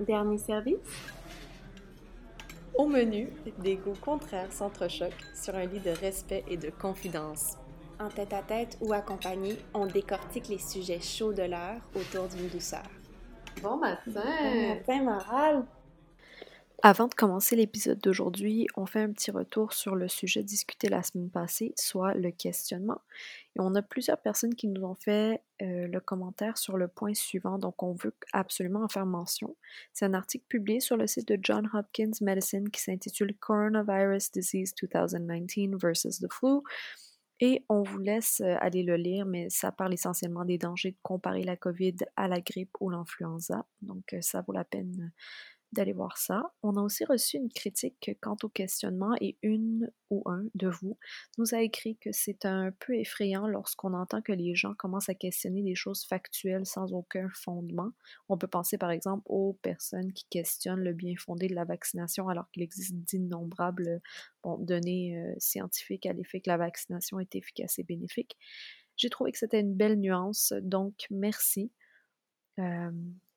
Dernier service? Au menu, des goûts contraires s'entrechoquent sur un lit de respect et de confidence. En tête-à-tête ou accompagné, on décortique les sujets chauds de l'heure autour d'une douceur. Bon matin! Bon matin, Maral! Avant de commencer l'épisode d'aujourd'hui, on fait un petit retour sur le sujet discuté la semaine passée, soit le questionnement. Et on a plusieurs personnes qui nous ont fait euh, le commentaire sur le point suivant, donc on veut absolument en faire mention. C'est un article publié sur le site de John Hopkins Medicine qui s'intitule Coronavirus Disease 2019 versus the Flu. Et on vous laisse euh, aller le lire, mais ça parle essentiellement des dangers de comparer la COVID à la grippe ou l'influenza. Donc euh, ça vaut la peine d'aller voir ça. On a aussi reçu une critique quant au questionnement et une ou un de vous nous a écrit que c'est un peu effrayant lorsqu'on entend que les gens commencent à questionner des choses factuelles sans aucun fondement. On peut penser par exemple aux personnes qui questionnent le bien fondé de la vaccination alors qu'il existe d'innombrables données euh, scientifiques à l'effet que la vaccination est efficace et bénéfique. J'ai trouvé que c'était une belle nuance, donc merci. Euh,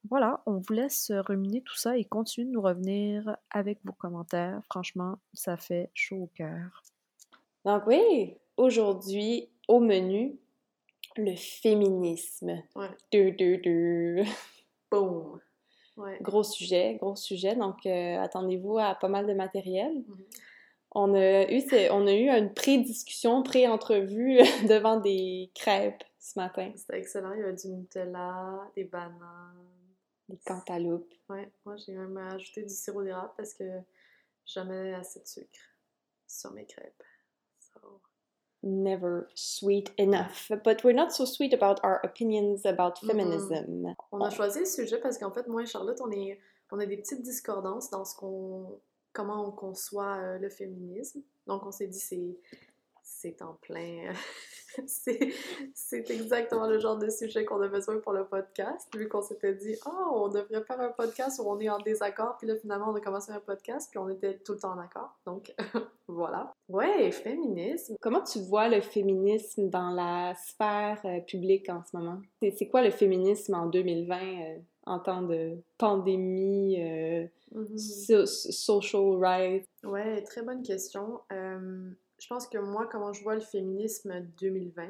voilà, on vous laisse ruminer tout ça et continuer de nous revenir avec vos commentaires. Franchement, ça fait chaud au cœur. Donc oui, aujourd'hui, au menu, le féminisme. Ouais. Du, du, du. Boom! Ouais. Gros sujet, gros sujet. Donc, euh, attendez-vous à pas mal de matériel. Mhm. On a eu, on a eu une pré-discussion, pré-entrevue devant des crêpes ce matin. C'était excellent. Il y avait du Nutella, des bananes. Des cantaloupes. Ouais, moi j'ai même ajouté du sirop d'érable parce que jamais assez de sucre sur mes crêpes. So, Never sweet enough. But we're not so sweet about our opinions about feminism. On a choisi le sujet parce qu'en fait, moi et Charlotte, on, est, on a des petites discordances dans ce qu'on, comment on conçoit euh, le féminisme. Donc, on s'est dit, c'est, c'est en plein. c'est, exactement le genre de sujet qu'on a besoin pour le podcast. Vu qu'on s'était dit, oh, on devrait faire un podcast où on est en désaccord. Puis là, finalement, on a commencé un podcast, puis on était tout le temps en accord. Donc, voilà. Ouais, féminisme. Comment tu vois le féminisme dans la sphère euh, publique en ce moment? C'est quoi le féminisme en 2020 euh, en temps de pandémie, euh, Mhm. so- social rights? Ouais, très bonne question. Je pense que moi, comment je vois le féminisme 2020,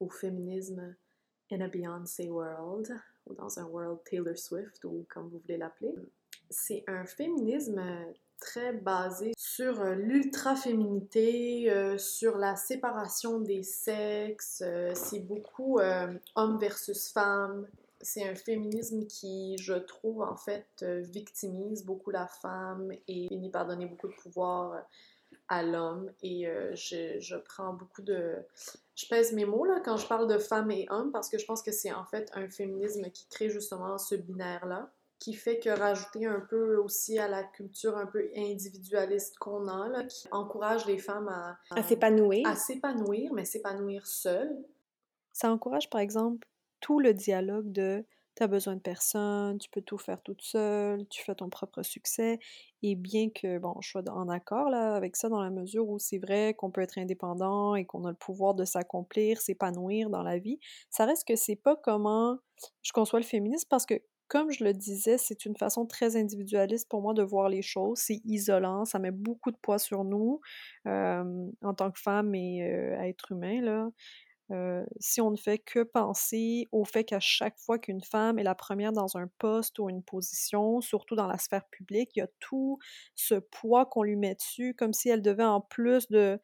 ou féminisme in a Beyoncé world, ou dans un world Taylor Swift, ou comme vous voulez l'appeler, c'est un féminisme très basé sur euh, l'ultra-féminité, euh, sur la séparation des sexes, euh, c'est beaucoup homme versus femme, c'est un féminisme qui, je trouve, en fait, victimise beaucoup la femme et finit par donner beaucoup de pouvoir à l'homme. Et euh, je, je prends beaucoup de... Je pèse mes mots là, quand je parle de femme et homme parce que je pense que c'est en fait un féminisme qui crée justement ce binaire-là qui fait que rajouter un peu aussi à la culture un peu individualiste qu'on a, là, qui encourage les femmes à, À s'épanouir? à s'épanouir, mais s'épanouir seules. Ça encourage par exemple tout le dialogue de t'as besoin de personne, tu peux tout faire toute seule, tu fais ton propre succès. Et bien que, bon, je sois en accord là, avec ça dans la mesure où c'est vrai qu'on peut être indépendant et qu'on a le pouvoir de s'accomplir, s'épanouir dans la vie, ça reste que c'est pas comment je conçois le féminisme parce que, comme je le disais, c'est une façon très individualiste pour moi de voir les choses. C'est isolant, ça met beaucoup de poids sur nous euh, en tant que femme et euh, être humain, là. Euh, si on ne fait que penser au fait qu'à chaque fois qu'une femme est la première dans un poste ou une position, surtout dans la sphère publique, il y a tout ce poids qu'on lui met dessus, comme si elle devait en plus de,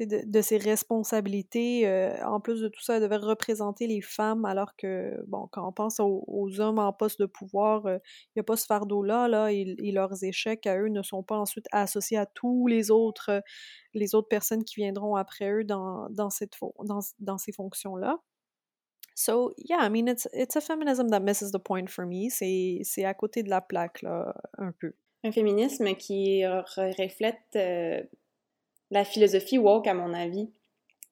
de, de ses responsabilités, euh, en plus de tout ça, elle devait représenter les femmes, alors que, bon, quand on pense aux, hommes en poste de pouvoir, euh, il n'y a pas ce fardeau-là, là, et, et leurs échecs à eux ne sont pas ensuite associés à tous les autres, euh, les autres personnes qui viendront après eux dans, dans, cette, dans, dans ces fonctions-là. So, yeah, I mean, it's, it's a feminism that misses the point for me. C'est à côté de la plaque, là, un peu. Un féminisme qui re- reflète euh, la philosophie woke, à mon avis,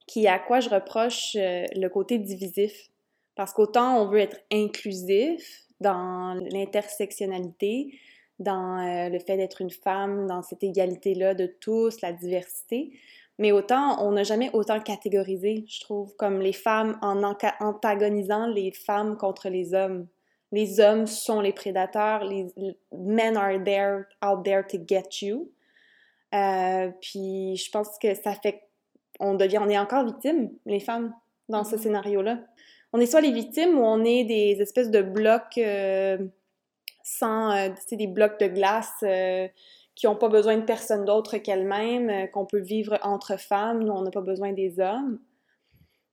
qui à quoi je reproche euh, le côté divisif. Parce qu'autant on veut être inclusif dans l'intersectionnalité, dans euh, le fait d'être une femme, dans cette égalité-là de tous, la diversité, mais autant on n'a jamais autant catégorisé, je trouve, comme les femmes en antagonisant les femmes contre les hommes. les hommes sont les prédateurs, les, men are there, out there to get you. Euh, puis je pense que ça fait on devient, on est encore victime, les femmes, dans ce mm-hmm. scénario-là. On est soit les victimes ou on est des espèces de blocs euh, sans, euh, des blocs de glace qui n'ont pas besoin de personne d'autre qu'elles-mêmes, qu'on peut vivre entre femmes, nous on n'a pas besoin des hommes.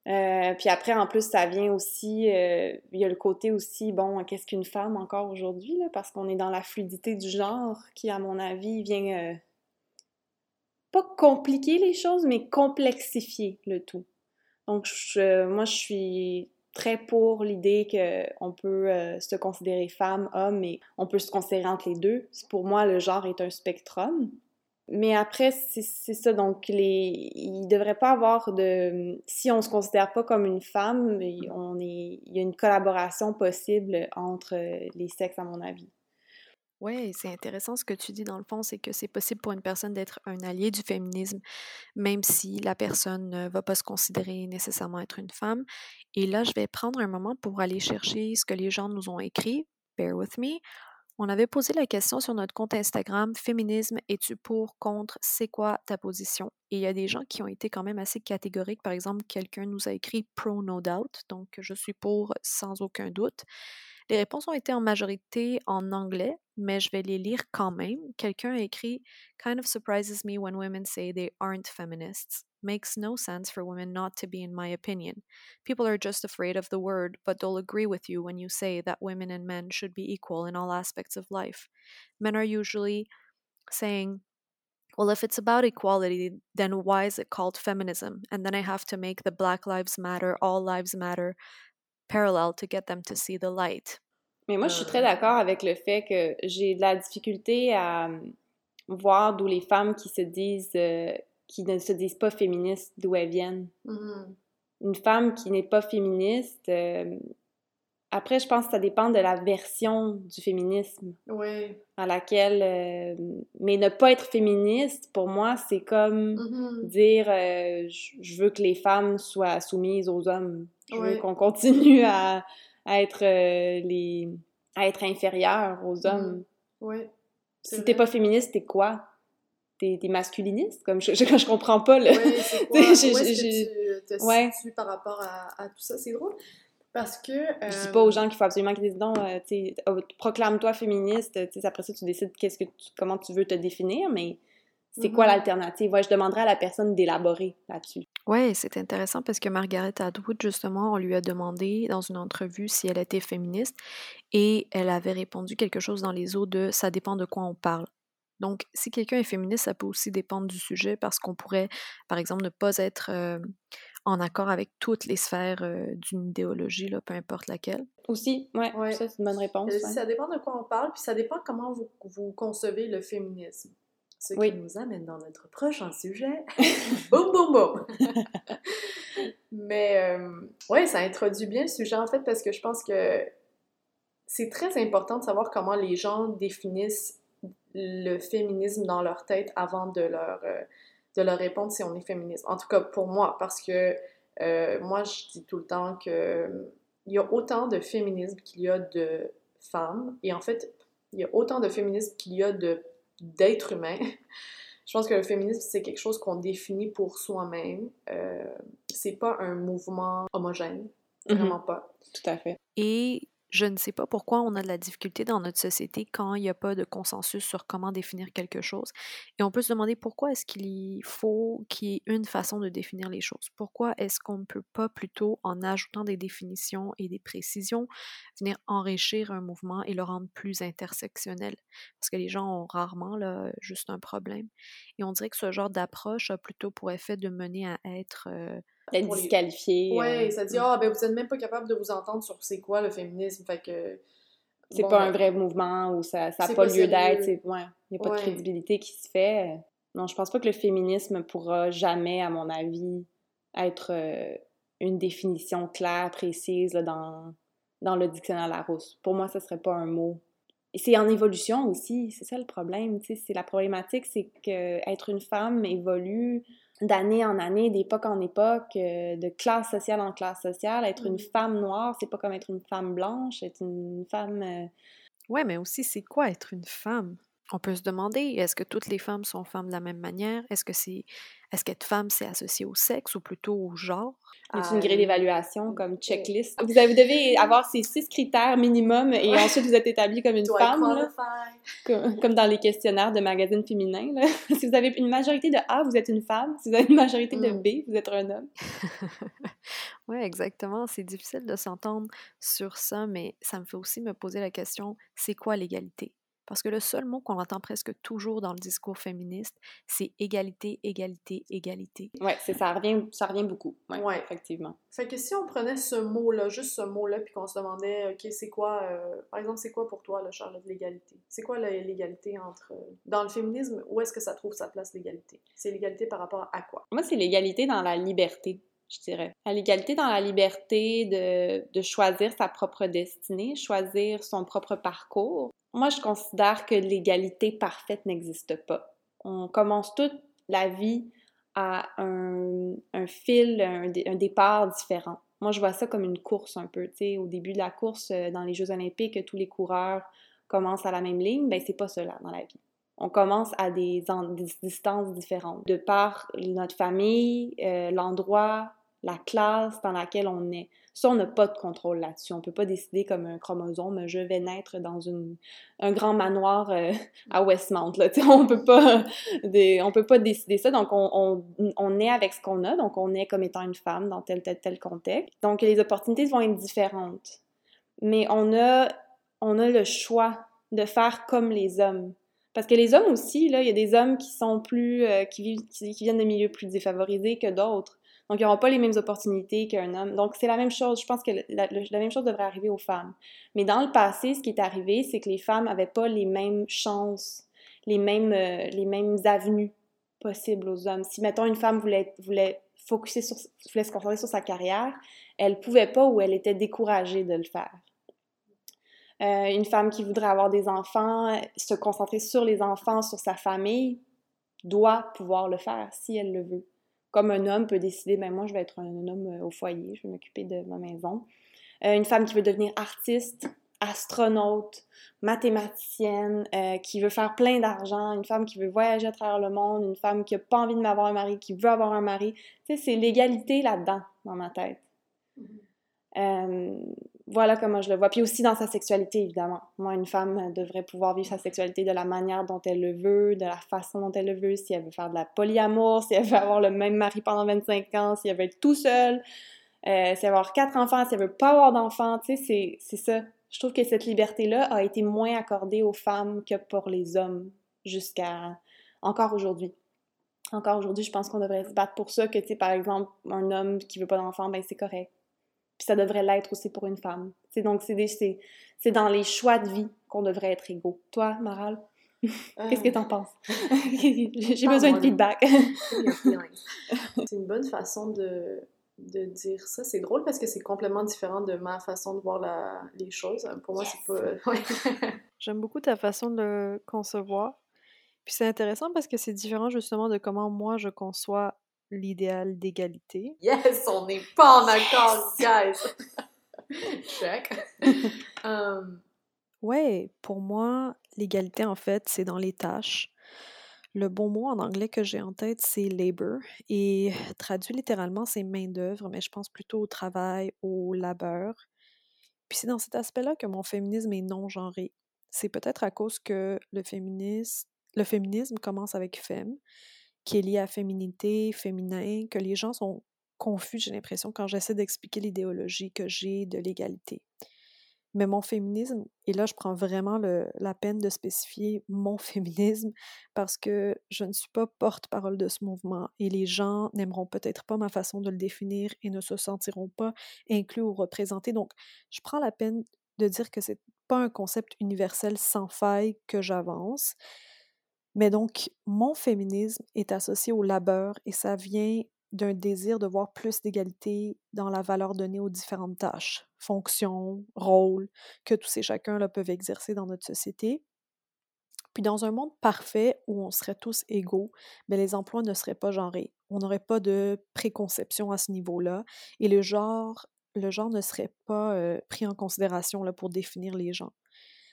Euh, puis après, en plus, ça vient aussi, euh, il y a le côté aussi, bon, qu'est-ce qu'une femme encore aujourd'hui, parce qu'on est dans la fluidité du genre qui, à mon avis, vient euh, pas compliquer les choses, mais complexifier le tout. Donc, moi, je suis très pour l'idée qu'on peut se considérer femme, homme, et on peut se considérer entre les deux. Pour moi, le genre est un spectrum. Mais après, c'est ça. Donc, les, il ne devrait pas avoir de. Si on ne se considère pas comme une femme, on est, il y a une collaboration possible entre les sexes, à mon avis. Oui, c'est intéressant ce que tu dis dans le fond, c'est que c'est possible pour une personne d'être un allié du féminisme, même si la personne ne va pas se considérer nécessairement être une femme. Et là, je vais prendre un moment pour aller chercher ce que les gens nous ont écrit. Bear with me. On avait posé la question sur notre compte Instagram Féminisme, es-tu pour, contre, c'est quoi ta position? Et il y a des gens qui ont été quand même assez catégoriques. Par exemple, quelqu'un nous a écrit pro no doubt, donc je suis pour sans aucun doute. Les réponses ont été en majorité en anglais, mais je vais les lire quand même. Quelqu'un a écrit Kind of surprises me when women say they aren't feminists. Makes no sense for women not to be, in my opinion. People are just afraid of the word, but they'll agree with you when you say that women and men should be equal in all aspects of life. Men are usually saying, well, if it's about equality, then why is it called feminism? And then I have to make the Black Lives Matter, All Lives Matter parallel to get them to see the light. Mais moi, je suis très d'accord avec le fait que j'ai de la difficulté à voir d'où les femmes qui se disent euh, qui ne se disent pas féministes, d'où elles viennent. Mm-hmm. Une femme qui n'est pas féministe, euh, après, je pense que ça dépend de la version du féminisme oui. à laquelle... Euh, mais ne pas être féministe, pour moi, c'est comme mm-hmm. dire euh, je veux que les femmes soient soumises aux hommes. Je veux qu'on continue à, à être les à être inférieures aux mm-hmm. hommes. Oui. Si t'es pas féministe, t'es quoi? t'es, masculiniste? Comme je, je, je, comprends pas le. Oui, c'est quoi? Où est-ce que tu te ouais. par rapport à, à, tout ça? C'est drôle. Parce que. Euh... Je dis pas aux gens qu'il faut absolument qu'ils disent non, euh, tu proclame-toi féministe, après ça, tu décides qu'est-ce que tu, comment tu veux te définir, mais c'est quoi mm-hmm. l'alternative? Ouais, je demanderais à la personne d'élaborer là-dessus. Oui, c'est intéressant parce que Margaret Atwood, justement, on lui a demandé dans une entrevue si elle était féministe et elle avait répondu quelque chose dans les eaux de ça dépend de quoi on parle. Donc, si quelqu'un est féministe, ça peut aussi dépendre du sujet parce qu'on pourrait, par exemple, ne pas être en accord avec toutes les sphères d'une idéologie, là, peu importe laquelle. Aussi, ouais, ouais. ça c'est une bonne réponse. Ça dépend de quoi on parle, puis ça dépend comment vous, vous concevez le féminisme. Ce qui nous amène dans notre prochain sujet. boum, boum, boum! Mais, ouais, ça introduit bien le sujet, en fait, parce que je pense que c'est très important de savoir comment les gens définissent le féminisme dans leur tête avant de leur, euh, de leur répondre si on est féministe. En tout cas, pour moi, parce que euh, moi, je dis tout le temps que il y a autant de féminisme qu'il y a de femmes, et en fait, il y a autant de féminisme qu'il y a de d'êtres humains. je pense que le féminisme, c'est quelque chose qu'on définit pour soi-même. Euh, c'est pas un mouvement homogène. Mm-hmm. Vraiment pas. Tout à fait. Et je ne sais pas pourquoi on a de la difficulté dans notre société quand il n'y a pas de consensus sur comment définir quelque chose. Et on peut se demander pourquoi est-ce qu'il faut qu'il y ait une façon de définir les choses? Pourquoi est-ce qu'on ne peut pas plutôt, en ajoutant des définitions et des précisions, venir enrichir un mouvement et le rendre plus intersectionnel? Parce que les gens ont rarement juste un problème. Et on dirait que ce genre d'approche a plutôt pour effet de mener à être... Euh, d'être disqualifié. Ouais, euh, ça dit, ah, ben vous êtes même pas capable de vous entendre sur c'est quoi le féminisme, fait que. C'est pas un ben vrai mouvement ou ça n'a pas lieu d'être, il n'y a pas de crédibilité qui se fait. Non, je pense pas que le féminisme pourra jamais, à mon avis, être euh, une définition claire, précise dans, dans le dictionnaire Larousse. Pour moi, ce serait pas un mot Et c'est en évolution aussi, c'est ça le problème, tu sais, c'est la problématique, c'est que être une femme évolue d'année en année, d'époque en époque, euh, de classe sociale en classe sociale. Être une Mm. femme noire, c'est pas comme être une femme blanche, être une femme... euh, Ouais, mais aussi, c'est quoi être une femme? On peut se demander, est-ce que toutes les femmes sont femmes de la même manière? Est-ce que c'est est-ce qu'être femme, c'est associé au sexe ou plutôt au genre? y a une grille Euh, d'évaluation comme checklist? Vous, avez- vous devez avoir ces six critères minimum et Ouais. ensuite vous êtes établi comme une Do femme, là, comme, comme dans les questionnaires de magazines féminins. là. si vous avez une majorité de A, vous êtes une femme. Si vous avez une majorité de Mm. B, vous êtes un homme. Oui, exactement. C'est difficile de s'entendre sur ça, mais ça me fait aussi me poser la question, c'est quoi l'égalité? Parce que le seul mot qu'on entend presque toujours dans le discours féministe, c'est égalité, égalité, égalité. Ouais, c'est ça revient, ça revient beaucoup. Ouais, Ouais. effectivement. Fait que si on prenait ce mot-là, juste ce mot-là, puis qu'on se demandait, OK, c'est quoi, euh, par exemple, c'est quoi pour toi, là, Charlotte, l'égalité? C'est quoi l'égalité entre... euh, Dans le féminisme, où est-ce que ça trouve sa place, l'égalité? C'est l'égalité par rapport à quoi? Moi, c'est l'égalité dans la liberté, je dirais. L'égalité dans la liberté de, de choisir sa propre destinée, choisir son propre parcours. Moi, je considère que l'égalité parfaite n'existe pas. On commence toute la vie à un, un fil, un, dé- un départ différent. Moi, je vois ça comme une course un peu. Au début de la course, euh, dans les Jeux olympiques, tous les coureurs commencent à la même ligne. Ben, c'est pas cela dans la vie on commence à des distances différentes. De par notre famille, euh, l'endroit, la classe dans laquelle on est. Ça, on n'a pas de contrôle là-dessus. On peut pas décider comme un chromosome, je vais naître dans une, un grand manoir euh, à Westmount. Là. On peut pas des- on peut pas décider ça. Donc, on, on, on est avec ce qu'on a. Donc, on est comme étant une femme dans tel, tel, tel contexte. Donc, les opportunités vont être différentes. Mais on a, on a le choix de faire comme les hommes. Parce que les hommes aussi, il y a des hommes qui sont plus, euh, qui, qui viennent de milieux plus défavorisés que d'autres. Donc, ils n'auront pas les mêmes opportunités qu'un homme. Donc, c'est la même chose. Je pense que la, même chose devrait arriver aux femmes. Mais dans le passé, ce qui est arrivé, c'est que les femmes n'avaient pas les mêmes chances, les mêmes, euh, les mêmes avenues possibles aux hommes. Si, mettons, une femme voulait, voulait, se concentrer sur sa carrière, elle pouvait pas ou elle était découragée de le faire. Euh, une femme qui voudrait avoir des enfants, se concentrer sur les enfants, sur sa famille, doit pouvoir le faire si elle le veut. Comme un homme peut décider, ben moi je vais être un homme euh, au foyer, je vais m'occuper de ma maison. Euh, une femme qui veut devenir artiste, astronaute, mathématicienne, euh, qui veut faire plein d'argent, une femme qui veut voyager à travers le monde, une femme qui n'a pas envie de m'avoir un mari, qui veut avoir un mari. Tu sais, c'est l'égalité là-dedans, dans ma tête. Euh, voilà comment je le vois. Puis aussi dans sa sexualité, évidemment. Moi, une femme devrait pouvoir vivre sa sexualité de la manière dont elle le veut, de la façon dont elle le veut, si elle veut faire de la polyamour, si elle veut avoir le même mari pendant 25 ans, si elle veut être tout seule, euh, si elle veut avoir quatre enfants, si elle veut pas avoir d'enfants, tu sais, c'est- ça. Je trouve que cette liberté-là a été moins accordée aux femmes que pour les hommes jusqu'à encore aujourd'hui. Encore aujourd'hui, je pense qu'on devrait se battre pour ça, que, tu sais, par exemple, un homme qui veut pas d'enfants, ben c'est correct. Puis ça devrait l'être aussi pour une femme. C'est donc, c'est dans les choix de vie qu'on devrait être égaux. Toi, Maral, qu'est-ce que t'en penses? J'ai besoin de feedback. C'est une bonne façon de, de dire ça. C'est drôle parce que c'est complètement différent de ma façon de voir la- les choses. Pour moi, c'est pas. J'aime beaucoup ta façon de le concevoir. Puis c'est intéressant parce que c'est différent justement de comment moi je conçois l'idéal d'égalité. Yes, on n'est pas en accord, guys! Check. Um, Ouais, pour moi, l'égalité, en fait, c'est dans les tâches. Le bon mot en anglais que j'ai en tête, c'est labor. Et traduit littéralement, c'est main-d'œuvre, mais je pense plutôt au travail, au labeur. Puis c'est dans cet aspect-là que mon féminisme est non-genré. C'est peut-être à cause que le féminisme, le féminisme commence avec femme, qui est lié à féminité, féminin, que les gens sont confus, j'ai l'impression, quand j'essaie d'expliquer l'idéologie que j'ai de l'égalité. Mais mon féminisme, et là je prends vraiment la peine de spécifier mon féminisme parce que je ne suis pas porte-parole de ce mouvement et les gens n'aimeront peut-être pas ma façon de le définir et ne se sentiront pas inclus ou représentés. Donc, je prends la peine de dire que c'est pas un concept universel sans faille que j'avance. Mais donc, mon féminisme est associé au labeur et ça vient d'un désir de voir plus d'égalité dans la valeur donnée aux différentes tâches, fonctions, rôles que tous et chacun là, peuvent exercer dans notre société. Puis dans un monde parfait où on serait tous égaux, mais les emplois ne seraient pas genrés. On n'aurait pas de préconception à ce niveau-là et le genre, le genre ne serait pas euh, pris en considération là, pour définir les gens.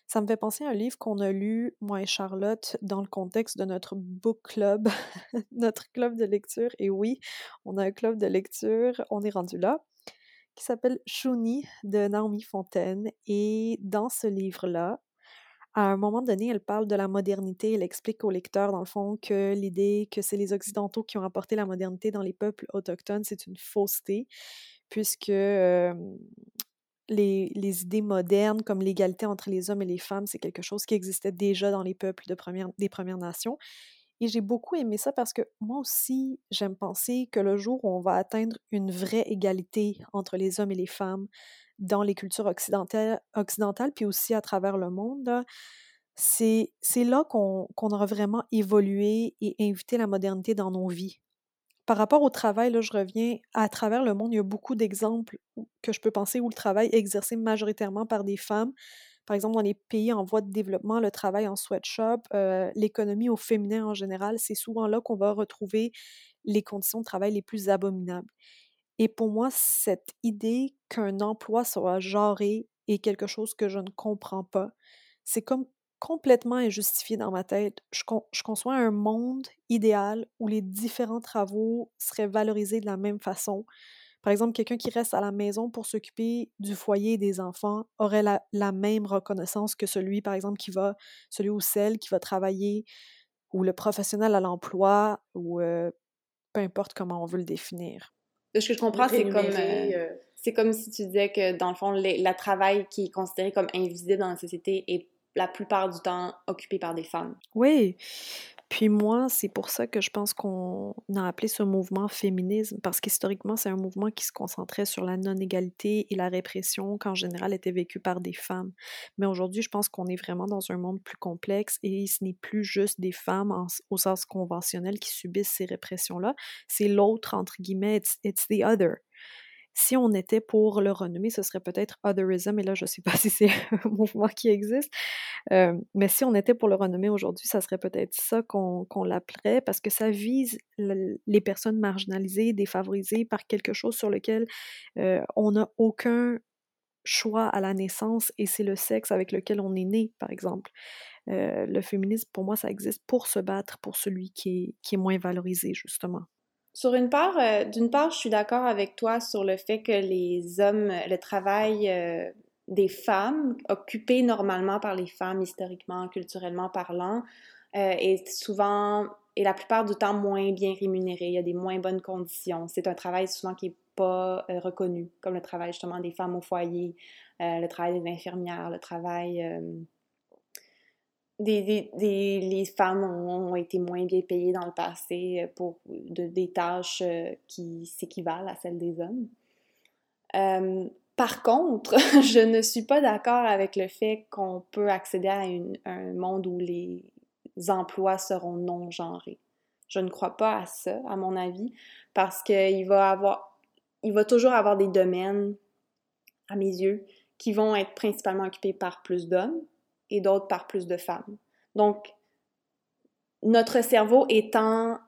Ça me fait penser à un livre qu'on a lu, moi et Charlotte, dans le contexte de notre book club, notre club de lecture. Et oui, on a un club de lecture, on est rendu là, qui s'appelle Shuni de Naomi Fontaine. Et dans ce livre-là, à un moment donné, elle parle de la modernité. Elle explique au lecteur, dans le fond, que l'idée que c'est les Occidentaux qui ont apporté la modernité dans les peuples autochtones, c'est une fausseté, puisque les, idées modernes comme l'égalité entre les hommes et les femmes, c'est quelque chose qui existait déjà dans les peuples des Premières Nations. Et j'ai beaucoup aimé ça parce que moi aussi, j'aime penser que le jour où on va atteindre une vraie égalité entre les hommes et les femmes dans les cultures occidentales, occidentales puis aussi à travers le monde, c'est là qu'on aura vraiment évolué et invité la modernité dans nos vies. Par rapport au travail, là, je reviens à travers le monde, il y a beaucoup d'exemples que je peux penser où le travail est exercé majoritairement par des femmes. Par exemple, dans les pays en voie de développement, le travail en sweatshop, euh, l'économie au féminin en général, c'est souvent là qu'on va retrouver les conditions de travail les plus abominables. Et pour moi, cette idée qu'un emploi soit genré est quelque chose que je ne comprends pas. C'est comme complètement injustifié dans ma tête. Je, conçois un monde idéal où les différents travaux seraient valorisés de la même façon. Par exemple, quelqu'un qui reste à la maison pour s'occuper du foyer et des enfants aurait la, même reconnaissance que celui, par exemple, qui va, celui ou celle qui va travailler, ou le professionnel à l'emploi, ou euh, peu importe comment on veut le définir. Ce que je comprends, c'est comme, euh, euh, c'est comme si tu disais que, dans le fond, le travail qui est considéré comme invisible dans la société est la plupart du temps occupée par des femmes. Oui. Puis moi, c'est pour ça que je pense qu'on a appelé ce mouvement féminisme, parce qu'historiquement, c'est un mouvement qui se concentrait sur la non-égalité et la répression, qu'en général était vécue par des femmes. Mais aujourd'hui, je pense qu'on est vraiment dans un monde plus complexe et ce n'est plus juste des femmes au sens conventionnel qui subissent ces répressions-là, c'est l'autre, entre guillemets, it's the other si on était pour le renommer, ce serait peut-être Otherism, et là, je ne sais pas si c'est un mouvement qui existe, euh, mais si on était pour le renommer aujourd'hui, ça serait peut-être ça qu'on l'appellerait, parce que ça vise les personnes marginalisées, défavorisées par quelque chose sur lequel euh, on n'a aucun choix à la naissance, et c'est le sexe avec lequel on est né, par exemple. Euh, le féminisme, pour moi, ça existe pour se battre pour celui qui est moins valorisé, justement. Sur une part, euh, d'une part, je suis d'accord avec toi sur le fait que les hommes, le travail euh, des femmes, occupé normalement par les femmes historiquement, culturellement parlant, euh, est souvent et la plupart du temps moins bien rémunéré. Il y a des moins bonnes conditions. C'est un travail souvent qui n'est pas reconnu, comme le travail justement des femmes au foyer, le travail des infirmières, le travail des, des, les femmes ont, été moins bien payées dans le passé euh, pour de, des tâches euh, qui s'équivalent à celles des hommes. Euh, par contre, je ne suis pas d'accord avec le fait qu'on peut accéder à, un monde où les emplois seront non genrés. Je ne crois pas à ça, à mon avis, parce qu'il va avoir, il va toujours avoir des domaines, à mes yeux, qui vont être principalement occupés par plus d'hommes, et d'autres par plus de femmes. Donc, notre cerveau étant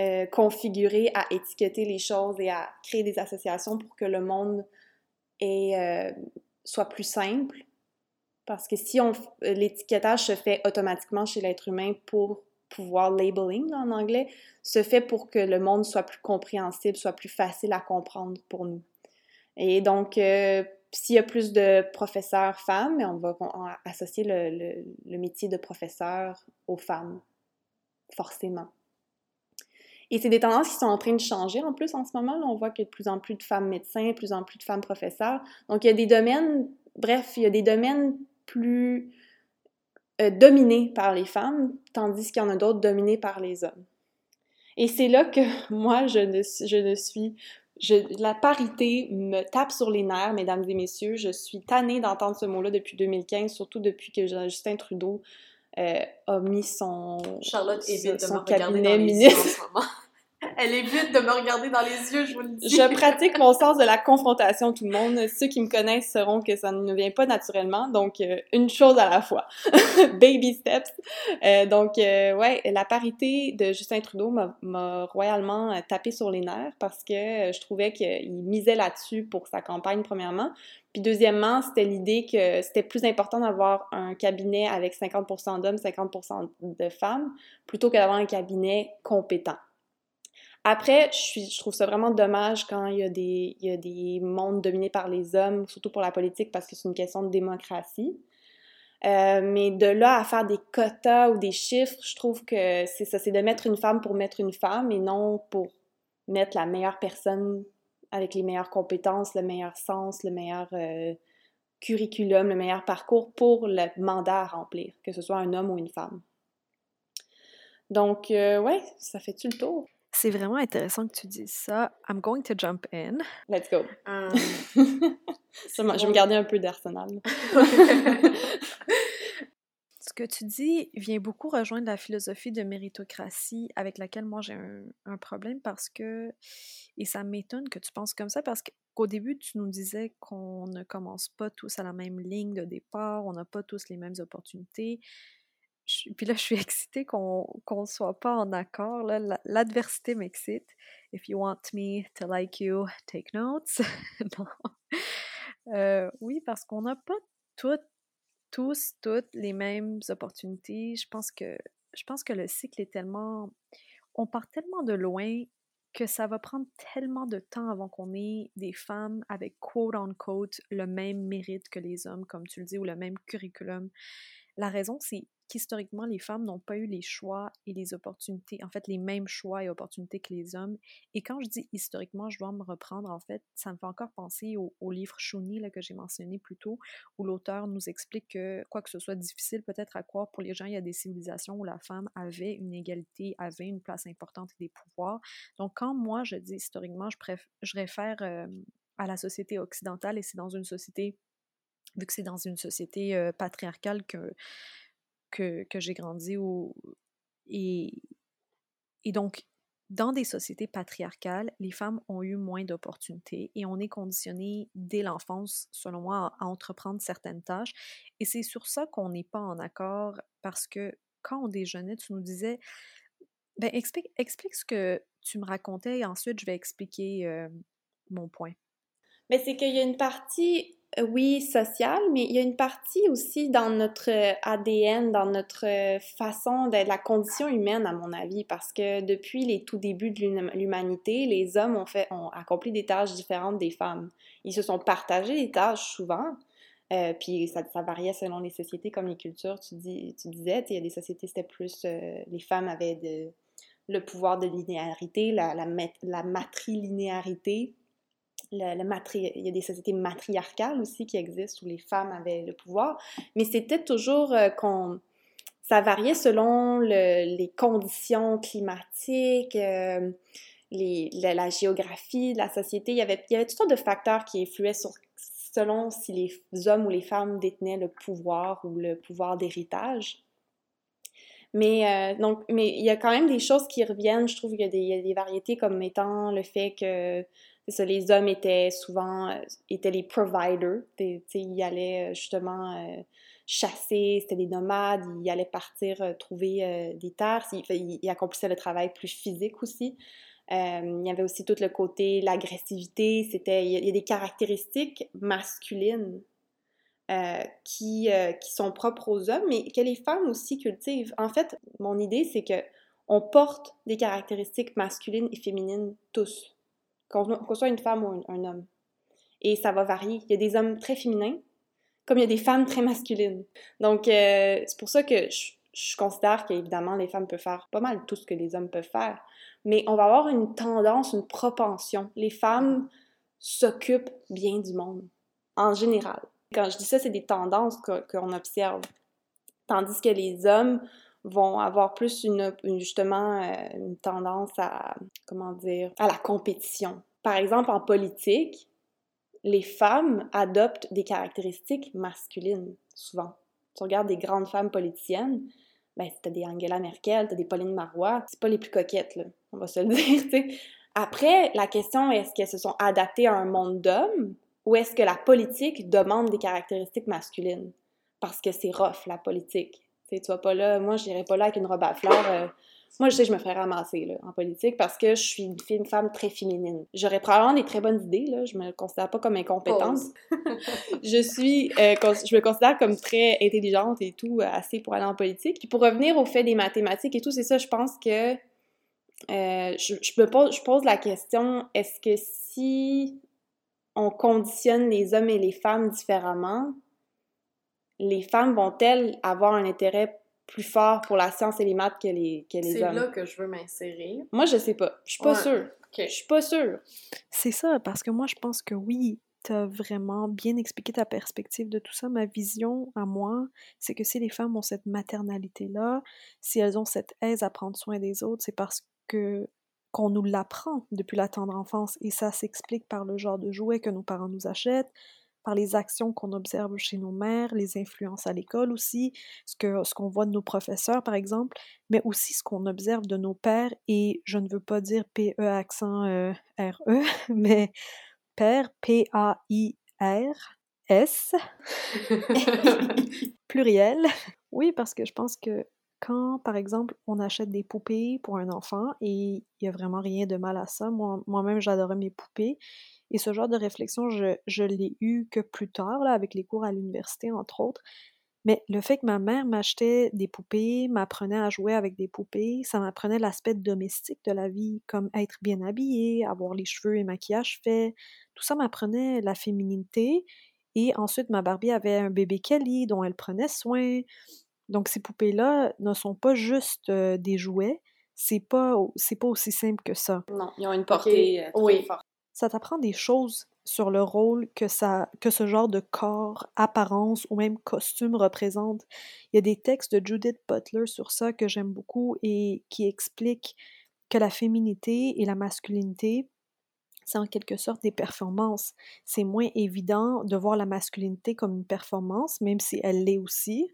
euh, configuré à étiqueter les choses et à créer des associations pour que le monde euh, soit plus simple, parce que si on l'étiquetage se fait automatiquement chez l'être humain pour pouvoir labeling en anglais, se fait pour que le monde soit plus compréhensible, soit plus facile à comprendre pour nous. Et donc, euh, s'il y a plus de professeurs femmes, on va associer le, métier de professeur aux femmes, forcément. Et c'est des tendances qui sont en train de changer en plus en ce moment. on voit qu'il y a de plus en plus de femmes médecins, de plus en plus de femmes professeurs. Donc, il y a des domaines, bref, il y a des domaines plus euh, dominés par les femmes, tandis qu'il y en a d'autres dominés par les hommes. Et c'est là que moi, je ne, je ne suis la parité me tape sur les nerfs, mesdames et messieurs. Je suis tannée d'entendre ce mot-là depuis 2015, surtout depuis que Justin Trudeau euh, a mis son, Charlotte son, son cabinet ministre. Elle évite de me regarder dans les yeux, je vous le dis. Je pratique mon sens de la confrontation, tout le monde. Ceux qui me connaissent sauront que ça ne vient pas naturellement, donc euh, une chose à la fois. Baby steps. Euh, donc, euh, ouais, la parité de Justin Trudeau m'a royalement tapé sur les nerfs parce que je trouvais qu'il misait là-dessus pour sa campagne, premièrement. Puis deuxièmement, c'était l'idée que c'était plus important d'avoir un cabinet avec 50% d'hommes, 50% de femmes, plutôt que d'avoir un cabinet compétent. Après, je, je, trouve ça vraiment dommage quand il y, a des, il y a des mondes dominés par les hommes, surtout pour la politique, parce que c'est une question de démocratie. Euh, mais de là à faire des quotas ou des chiffres, je trouve que c'est ça, c'est de mettre une femme pour mettre une femme et non pour mettre la meilleure personne avec les meilleures compétences, le meilleur sens, le meilleur euh, curriculum, le meilleur parcours pour le mandat à remplir, que ce soit un homme ou une femme. Donc, euh, ouais, ça fait-tu le tour? C'est vraiment intéressant que tu dises ça. I'm going to jump in. Let's go. Um, je vais me garder un peu d'arsenal. Ce que tu dis vient beaucoup rejoindre la philosophie de méritocratie avec laquelle moi j'ai un, problème parce que, et ça m'étonne que tu penses comme ça parce qu'au début tu nous disais qu'on ne commence pas tous à la même ligne de départ, on n'a pas tous les mêmes opportunités puis là, je suis excitée qu'on ne soit pas en accord. L'adversité m'excite. If you want me to like you, take notes. Euh, oui, parce qu'on n'a pas toutes, tous, toutes les mêmes opportunités. Je pense que je pense que le cycle est tellement. On part tellement de loin que ça va prendre tellement de temps avant qu'on ait des femmes avec quote unquote le même mérite que les hommes, comme tu le dis, ou le même curriculum. La raison, c'est historiquement, les femmes n'ont pas eu les choix et les opportunités, en fait, les mêmes choix et opportunités que les hommes. Et quand je dis historiquement, je dois me reprendre, en fait, ça me fait encore penser au, livre Chouni là, que j'ai mentionné plus tôt, où l'auteur nous explique que, quoi que ce soit difficile peut-être à croire pour les gens, il y a des civilisations où la femme avait une égalité, avait une place importante et des pouvoirs. Donc, quand moi, je dis historiquement, je, je réfère euh, à la société occidentale et c'est dans une société vu que c'est dans une société euh, patriarcale que que, j'ai grandi où, et, et donc, dans des sociétés patriarcales, les femmes ont eu moins d'opportunités et on est conditionné dès l'enfance, selon moi, à, entreprendre certaines tâches. Et c'est sur ça qu'on n'est pas en accord parce que quand on déjeunait, tu nous disais, ben explique, explique ce que tu me racontais et ensuite je vais expliquer euh, mon point. Mais c'est qu'il y a une partie oui, sociale, mais il y a une partie aussi dans notre euh, ADN, dans notre euh, façon de la condition humaine, à mon avis, parce que depuis les tout débuts de l'humanité, les hommes ont, accompli des tâches différentes des femmes. Ils se sont partagés des tâches souvent, puis ça, variait selon les sociétés comme les cultures. Tu, dis, tu disais, il y a des sociétés, c'était plus, les femmes avaient le pouvoir de linéarité, la, la, la matrilinéarité il y a des sociétés matriarcales aussi qui existent où les femmes avaient le pouvoir, mais c'était toujours euh, qu'on ça variait selon les conditions climatiques, euh, la, géographie de la société. Il y, avait, il y avait toutes sortes de facteurs qui influaient sur, selon si les hommes ou les femmes détenaient le pouvoir ou le pouvoir d'héritage. Mais, euh, donc, mais il y a quand même des choses qui reviennent. Je trouve qu'il y, y, a des variétés comme étant le fait que les hommes étaient souvent euh, étaient les providers. Ils allaient euh, justement euh, chasser, c'était des nomades, ils allaient partir trouver des terres, ils, accomplissaient le travail plus physique aussi. il y avait aussi tout le côté, l'agressivité, c'était, il y a des caractéristiques masculines qui, qui sont propres aux hommes, mais que les femmes aussi cultivent. En fait, mon idée, c'est que on porte des caractéristiques masculines et féminines tous qu'on soit une femme ou un, homme. Et ça va varier. Il y a des hommes très féminins, comme il y a des femmes très masculines. Donc, euh, c'est pour ça que je, considère qu'évidemment, les femmes peuvent faire pas mal tout ce que les hommes peuvent faire. Mais on va avoir une tendance, une propension. Les femmes s'occupent bien du monde, en général. Quand je dis ça, c'est des tendances qu'on observe. Tandis que les hommes vont avoir plus une, justement euh, une tendance à, comment dire, à la compétition. Par exemple, en politique, les femmes adoptent des caractéristiques masculines, souvent. Tu regardes des grandes femmes politiciennes, ben, t'as des Angela Merkel, t'as des Pauline Marois, c'est pas les plus coquettes, là. On va se le dire. Après, la question est-ce qu'elles se sont adaptées à un monde d'hommes ou est-ce que la politique demande des caractéristiques masculines? Parce que c'est rough, la politique. Tu sais, tu vas pas là, moi, je n'irais pas là avec une robe à fleurs. euh, moi, je sais, je me ferais ramasser là, en politique parce que je suis une, fille- une femme très féminine. J'aurais probablement des très bonnes idées, là. Je me considère pas comme incompétente. Je suis, euh, je me considère comme très intelligente et tout, assez pour aller en politique. Puis pour revenir au fait des mathématiques et tout, c'est ça, je pense que euh, je, je me pose, je pose la question, est-ce que si on conditionne les hommes et les femmes différemment, les femmes vont-elles avoir un intérêt plus fort pour la science et les maths que les, que les C'est hommes? là que je veux m'insérer. Moi, je sais pas. Je suis pas Ouais. sûre. Je suis pas sûre. C'est ça, parce que moi, je pense que oui, tu as vraiment bien expliqué ta perspective de tout ça. Ma vision à moi, c'est que si les femmes ont cette maternalité-là, si elles ont cette aise à prendre soin des autres, c'est parce que qu'on nous l'apprend depuis la tendre enfance et ça s'explique par le genre de jouets que nos parents nous achètent, par les actions qu'on observe chez nos mères, les influences à l'école aussi, ce que ce qu'on voit de nos professeurs par exemple, mais aussi ce qu'on observe de nos pères et je ne veux pas dire PE accent euh, RE, mais père P-A-I-R-S pluriel. Oui, parce que je pense que quand, par exemple, on achète des poupées pour un enfant, et il n'y a vraiment rien de mal à ça, moi- moi-même j'adorais mes poupées, et ce genre de réflexion, je, l'ai eu que plus tard, avec les cours à l'université, entre autres. Mais le fait que ma mère m'achetait des poupées, m'apprenait à jouer avec des poupées, ça m'apprenait l'aspect domestique de la vie, comme être bien habillée, avoir les cheveux et maquillage faits. Tout ça m'apprenait la féminité. Et ensuite, ma Barbie avait un bébé Kelly dont elle prenait soin. Donc, ces poupées-là ne sont pas juste euh, des jouets. C'est pas, c'est pas aussi simple que ça. Non, ils ont une portée euh, très Oui. forte. Ça t'apprend des choses sur le rôle que, ça, que ce genre de corps, apparence ou même costume représente. Il y a des textes de Judith Butler sur ça que j'aime beaucoup et qui expliquent que la féminité et la masculinité, c'est en quelque sorte des performances. C'est moins évident de voir la masculinité comme une performance, même si elle l'est aussi.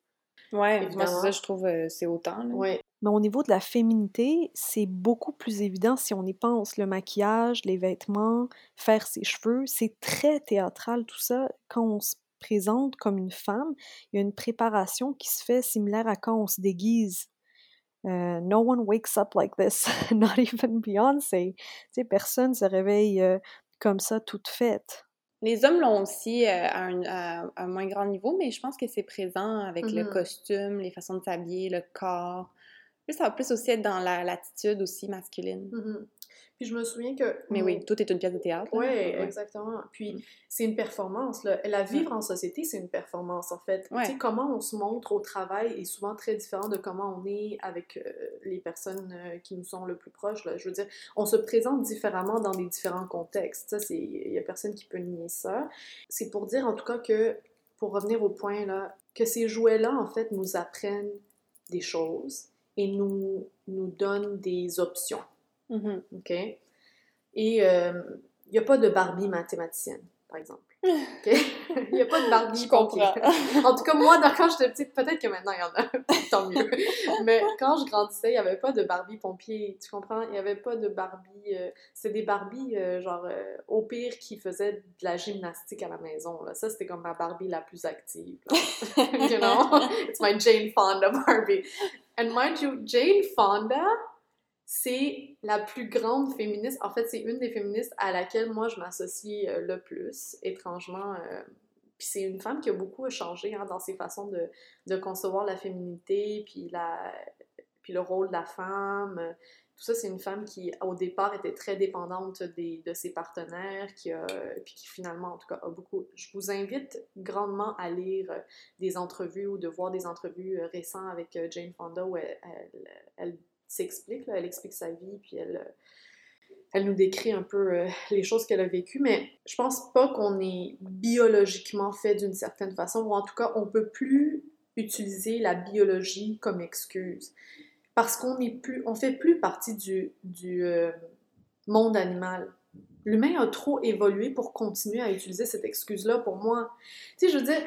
Ouais, moi, c'est Évidemment. ça, je trouve, euh, c'est autant. là. Oui. Mais au niveau de la féminité, c'est beaucoup plus évident si on y pense. Le maquillage, les vêtements, faire ses cheveux, c'est très théâtral tout ça. Quand on se présente comme une femme, il y a une préparation qui se fait similaire à quand on se déguise. Euh, no one wakes up like this, not even Beyoncé. Tu sais, personne se réveille euh, comme ça toute faite. Les hommes l'ont aussi euh, à, un, à- à un moins grand niveau, mais je pense que c'est présent avec le Mhm. costume, les façons de s'habiller, le corps. Puis ça va plus aussi être dans la- l'attitude aussi masculine. Mhm. Puis je me souviens que. Mais oui, tout est une pièce de théâtre. Oui, Ouais. exactement. Puis Mm. c'est une performance. Là. La vivre en société, c'est une performance, en fait. Ouais. Tu sais, comment on se montre au travail est souvent très différent de comment on est avec euh, les personnes euh, qui nous sont le plus proches. Là. Je veux dire, on se présente différemment dans les différents contextes. Ça, c'est... Il n'y a personne qui peut nier ça. C'est pour dire, en tout cas, que, pour revenir au point, là, que ces jouets-là, en fait, nous apprennent des choses et nous, nous donnent des options. Mhm. OK? Et euh, il n'y a pas de Barbie mathématicienne, par exemple. OK? Il n'y a pas de Barbie Je pompier. En tout cas, moi, dans- quand j'étais petite, peut-être que maintenant il y en a, tant mieux. Mais quand je grandissais, il n'y avait pas de Barbie pompier, tu comprends? Il n'y avait pas de Barbie. euh, c'était des Barbies, euh, genre, euh, au pire, qui faisaient de la gymnastique à la maison. Là. Ça, c'était comme ma Barbie la plus active. you know? It's my Jane Fonda Barbie. And mind you, Jane Fonda, c'est la plus grande féministe. En fait, c'est une des féministes à laquelle moi je m'associe euh, le plus, étrangement. euh, puis c'est une femme qui a beaucoup changé hein, dans ses façons de, de concevoir la féminité, puis, la, puis le rôle de la femme. Tout ça, c'est une femme qui, au départ, était très dépendante des, de ses partenaires, qui puis qui finalement, en tout cas, a beaucoup... Je vous invite grandement à lire des entrevues ou de voir des entrevues euh, récentes avec Jane Fonda où elle s'explique, elle explique sa vie, puis elle, euh, elle nous décrit un peu euh, les choses qu'elle a vécues, mais je pense pas qu'on est biologiquement fait d'une certaine façon, ou en tout cas, on peut plus utiliser la biologie comme excuse. Parce qu'on est plus, on fait plus partie du, du euh, monde animal. L'humain a trop évolué pour continuer à utiliser cette excuse-là pour moi. Tu sais, je veux dire,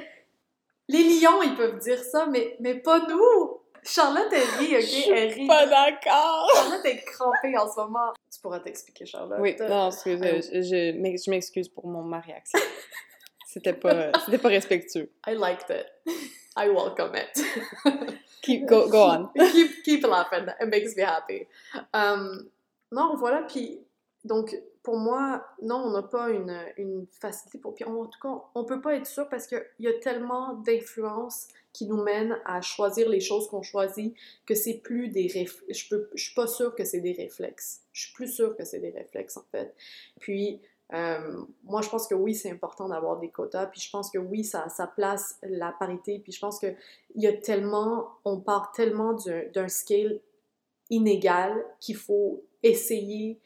les lions, ils peuvent dire ça, mais, mais pas nous! Charlotte, elle rit, ok? Je suis Elle rit. pas d'accord! Charlotte est crampée en ce moment. Tu pourras t'expliquer, Charlotte. Oui, non, excuse, Euh, je, je m'ex- je m'excuse pour mon, ma réaction. C'était pas, c'était pas respectueux. I liked it. I welcome it. Keep, go, go on. keep, keep laughing. It makes me happy. Um, non, voilà. Puis, donc, pour moi, non, on n'a pas une, une facilité pour. Puis, en tout cas, on peut pas être sûr parce qu'il y a tellement d'influences qui nous mènent à choisir les choses qu'on choisit que c'est plus des réflexes. Je, je suis pas sûre que c'est des réflexes. Je suis plus sûre que c'est des réflexes, en fait. Puis, euh, moi, je pense que oui, c'est important d'avoir des quotas, puis je pense que oui, ça, ça place la parité, puis je pense que il y a tellement, on part tellement d'un scale inégal qu'il faut essayer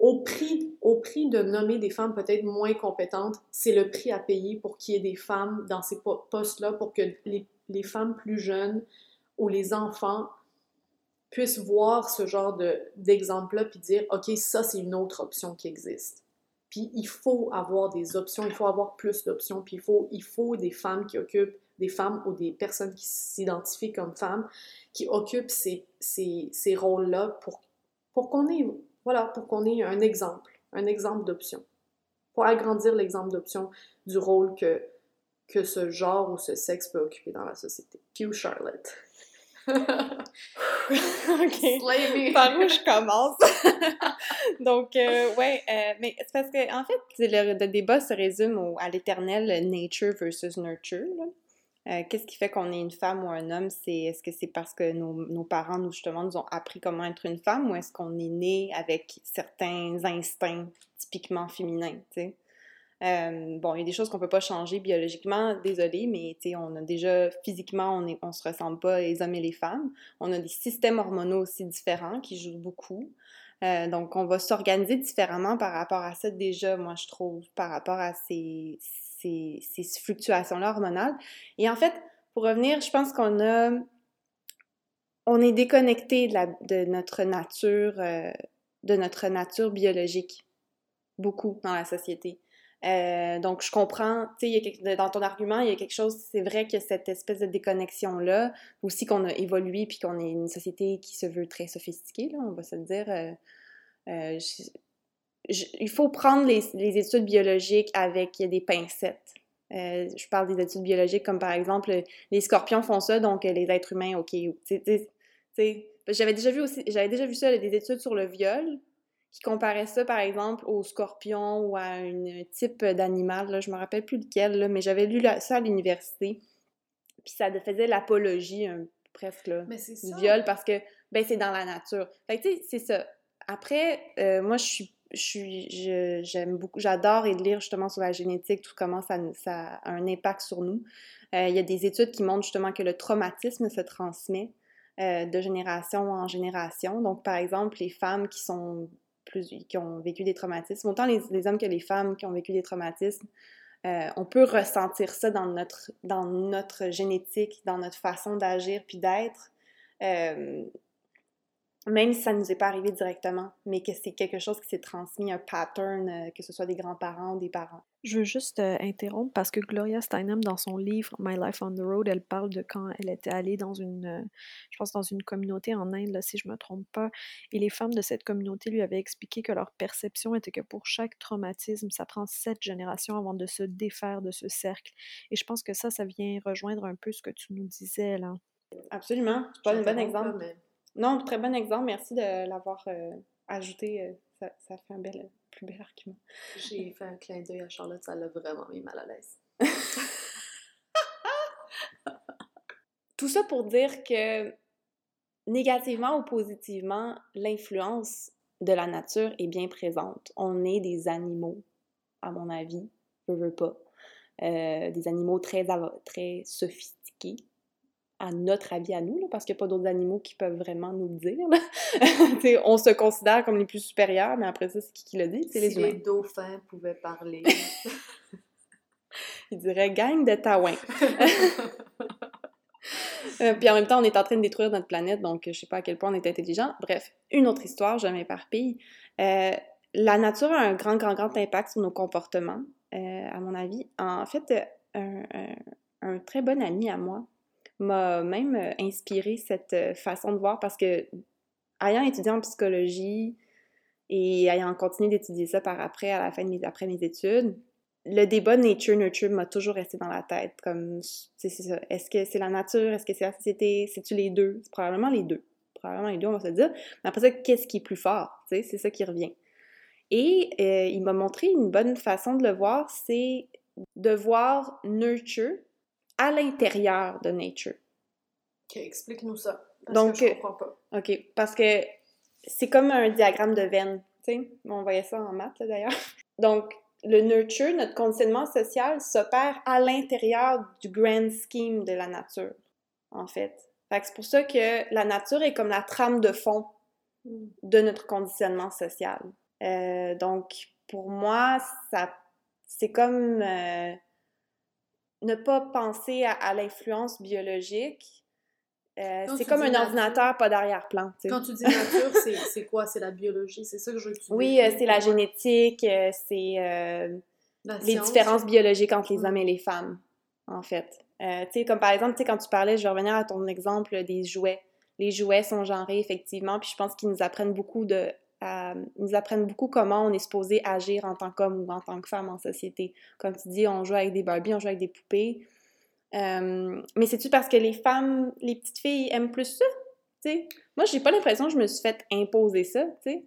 au prix, au prix de nommer des femmes peut-être moins compétentes, c'est le prix à payer pour qu'il y ait des femmes dans ces po- postes-là, pour que les, les femmes plus jeunes ou les enfants puissent voir ce genre de- d'exemple-là puis dire, OK, ça, c'est une autre option qui existe. Puis il faut avoir des options, il faut avoir plus d'options, puis il faut, il faut des femmes qui occupent, des femmes ou des personnes qui s'identifient comme femmes, qui occupent ces, ces, ces rôles-là pour, pour qu'on ait, voilà, pour qu'on ait un exemple, un exemple d'option. Pour agrandir l'exemple d'option du rôle que, que ce genre ou ce sexe peut occuper dans la société. Cue Charlotte. OK. Par où je commence? Donc, euh, ouais, euh, mais c'est parce que, en fait, le, le débat se résume au- à l'éternel nature versus nurture. là. Euh, Qu'est-ce qui fait qu'on est une femme ou un homme? C'est est-ce que c'est parce que nos, parents nous justement nous ont appris comment être une femme ou est-ce qu'on est né avec certains instincts typiquement féminins? Euh, bon, il y a des choses qu'on peut pas changer biologiquement, désolé, mais on a déjà physiquement, on est, se ressemble pas les hommes et les femmes. On a des systèmes hormonaux aussi différents qui jouent beaucoup. Euh, donc, on va s'organiser différemment par rapport à ça déjà, moi, je trouve, par rapport à ces, ces, fluctuations-là hormonales. Et en fait, pour revenir, je pense qu'on a... On est déconnecté de, notre nature, euh, de notre nature biologique, beaucoup dans la société. Euh, donc, je comprends, tu sais, dans ton argument, il y a quelque chose, c'est vrai a cette espèce de déconnexion-là, aussi qu'on a évolué, puis qu'on est une société qui se veut très sophistiquée, là, on va se dire. euh, je- il faut prendre les, les études biologiques avec des pincettes. Euh, je parle des études biologiques comme par exemple, les scorpions font ça, donc euh, les êtres humains, ok. J'avais déjà vu aussi, j'avais déjà vu ça, des études sur le viol, qui comparaient ça, par exemple, aux scorpions ou à un type d'animal, là, je me rappelle plus lequel, là, mais j'avais lu ça à l'université. Puis ça faisait l'apologie, hein, presque, là, du viol, parce que, ben, c'est dans la nature. Fait que, tu sais, c'est ça. Après, euh, moi, je suis, j'aime beaucoup, j'adore lire justement sur la génétique, tout comment ça, ça a un impact sur nous. Euh, Il y a des études qui montrent justement que le traumatisme se transmet euh, de génération en génération. Donc, par exemple, les femmes qui sont plus, qui ont vécu des traumatismes, autant les, les hommes que les femmes qui ont vécu des traumatismes, euh, on peut ressentir ça dans notre, dans notre génétique, dans notre façon d'agir puis d'être. Même si ça ne nous est pas arrivé directement, mais que c'est quelque chose qui s'est transmis, un pattern, euh, que ce soit des grands-parents ou des parents. Je veux juste euh, interrompre parce que Gloria Steinem, dans son livre My Life on the Road, elle parle de quand elle était allée dans une, euh, je pense, dans une communauté en Inde, là, si je me trompe pas, et les femmes de cette communauté lui avaient expliqué que leur perception était que pour chaque traumatisme, ça prend sept générations avant de se défaire de ce cercle. Et je pense que ça, ça vient rejoindre un peu ce que tu nous disais là. Absolument. C'est pas un bon exemple. mais Non, très bon exemple. Merci de l'avoir euh, ajouté. euh, ça, ça fait un bel, plus bel argument. J'ai fait un clin d'œil à Charlotte, ça l'a vraiment mis mal à l'aise. Tout ça pour dire que négativement ou positivement, l'influence de la nature est bien présente. On est des animaux, à mon avis, je veux pas. Euh, des animaux très, très sophistiqués, à notre avis à nous, là, parce qu'il n'y a pas d'autres animaux qui peuvent vraiment nous le dire. là. On se considère comme les plus supérieurs, mais après ça, c'est qui qui l'a dit? C'est les si humains. les dauphins pouvaient parler. Ils diraient gang de taouin. Euh, puis en même temps, on est en train de détruire notre planète, donc je sais pas à quel point on est intelligent. Bref, une autre histoire, je m'éparpille. Euh, la nature a un grand, grand, grand impact sur nos comportements, euh, à mon avis. En fait, euh, un, un- un très bon ami à moi m'a même euh, inspiré cette euh, façon de voir parce que, ayant étudié en psychologie et ayant continué d'étudier ça par après, à la fin de mes, après mes études, le débat nature-nurture m'a toujours resté dans la tête. Comme, c'est ça. Est-ce que c'est la nature? Est-ce que c'est la société? C'est-tu les deux? C'est probablement les deux. Probablement les deux, on va se dire. Mais après ça, qu'est-ce qui est plus fort? C'est ça qui revient. Et euh, il m'a montré une bonne façon de le voir, c'est de voir nurture à l'intérieur de nature. Ok, explique-nous ça. Parce Donc, que je comprends pas. Ok, parce que c'est comme un diagramme de veine. Sais, on voyait ça en maths d'ailleurs. Donc, le nurture, notre conditionnement social, s'opère à l'intérieur du grand scheme de la nature, en fait. fait c'est pour ça que la nature est comme la trame de fond de notre conditionnement social. Euh, donc, pour moi, ça, c'est comme euh, ne pas penser à, l'influence biologique. Euh, c'est comme un ordinateur, pas d'arrière-plan. Quand tu dis nature, c'est quoi? C'est la biologie? C'est ça que je veux Oui, c'est la génétique, c'est les différences biologiques entre les hommes et les femmes, en fait. tu sais, comme par exemple, quand tu parlais, je vais revenir à ton exemple des jouets. Les jouets sont genrés, effectivement, puis je pense qu'ils nous apprennent beaucoup de ils nous apprennent beaucoup comment on est supposé agir en tant qu'homme ou en tant que femme en société. Comme tu dis, on joue avec des Barbies, on joue avec des poupées. Euh, mais c'est-tu parce que les femmes, les petites filles aiment plus ça? sais? Moi, j'ai pas l'impression que je me suis fait imposer ça, tu sais.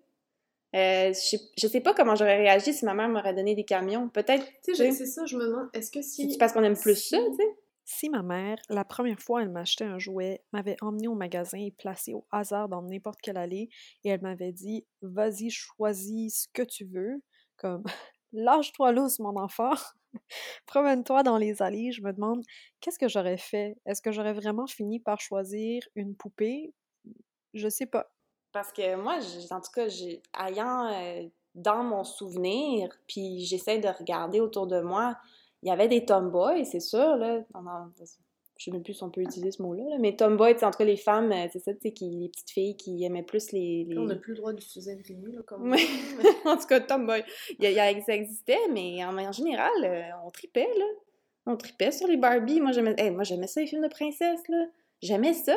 Euh, je, je, sais pas comment j'aurais réagi si ma mère m'aurait donné des camions. Peut-être. Tu sais, c'est ça, je me demande, est-ce que si. C'est parce qu'on aime plus ça, tu sais? Si ma mère, la première fois elle m'achetait un jouet, m'avait emmené au magasin et placé au hasard dans n'importe quelle allée, et elle m'avait dit Vas-y, choisis ce que tu veux, comme Lâche-toi lousse, mon enfant, promène-toi dans les allées, je me demande qu'est-ce que j'aurais fait? Est-ce que j'aurais vraiment fini par choisir une poupée? Je sais pas. Parce que moi, en tout cas, ayant euh, dans mon souvenir, puis j'essaie de regarder autour de moi, il y avait des tomboys, c'est sûr, là. je sais même plus si on peut utiliser ce mot-là, mais tomboys, c'est entre les femmes, euh, c'est ça, tu sais, les petites filles qui aimaient plus les... On n'a plus le droit d'utiliser le là, comme... en tout cas, tomboy. Il y a, ça existait, mais en, général, euh, on tripait, là. On tripait sur les Barbie. Moi, j'aimais moi, j'aimais ça, les films de princesse, là. J'aimais ça.